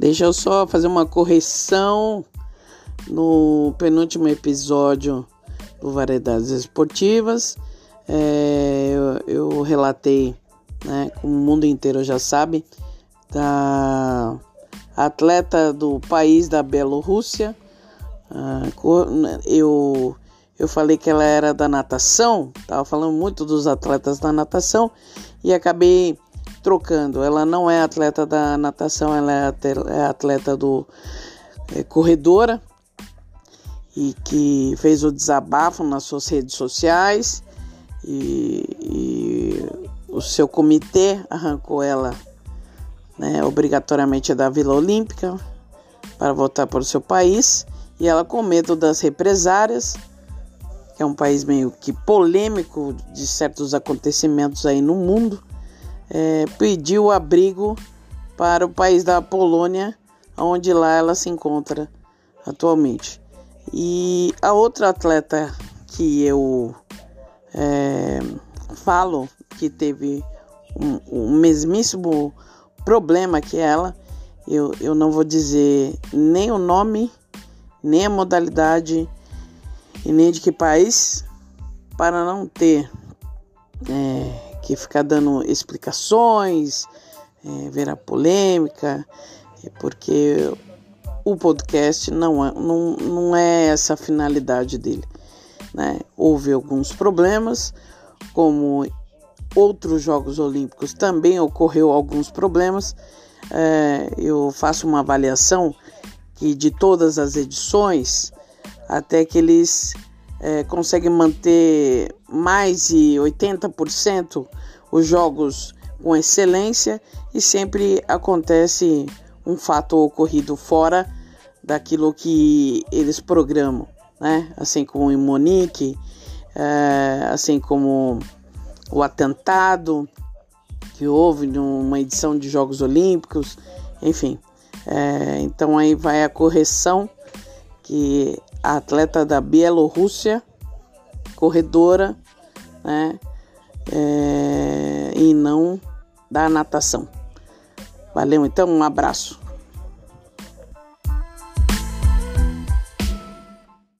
Deixa eu só fazer uma correção no penúltimo episódio do Variedades Esportivas. É, eu, eu, relatei, né, como o mundo inteiro já sabe, da atleta do país da Bielorrússia. Ah, eu, eu falei que ela era da natação, estava falando muito dos atletas da natação e acabei trocando. Ela não é atleta da natação, ela é, é atleta do é, corredora e que fez o desabafo nas suas redes sociais e, e o seu comitê arrancou ela né, obrigatoriamente da Vila Olímpica para voltar para o seu país e ela com medo das represárias que é um país meio que polêmico de certos acontecimentos aí no mundo é, pediu abrigo para o país da Polônia, onde lá ela se encontra atualmente. E a outra atleta que eu é, falo que teve um, um, mesmíssimo problema que ela, eu, eu não vou dizer nem o nome, nem a modalidade e nem de que país, para não ter é, que ficar dando explicações, é, ver a polêmica, é, porque o podcast não é, não, não é essa a finalidade dele. Né? Houve alguns problemas, como outros Jogos Olímpicos também ocorreu alguns problemas. É, eu faço uma avaliação que de todas as edições, até que eles é, conseguem manter mais de 80% os jogos com excelência e sempre acontece um fato ocorrido fora daquilo que eles programam, né? Assim como em Monique, é, assim como o atentado que houve numa edição de Jogos Olímpicos, enfim. É, então aí vai a correção que atleta da Bielorrússia, corredora, né? É, e não da natação. Valeu, então, um abraço.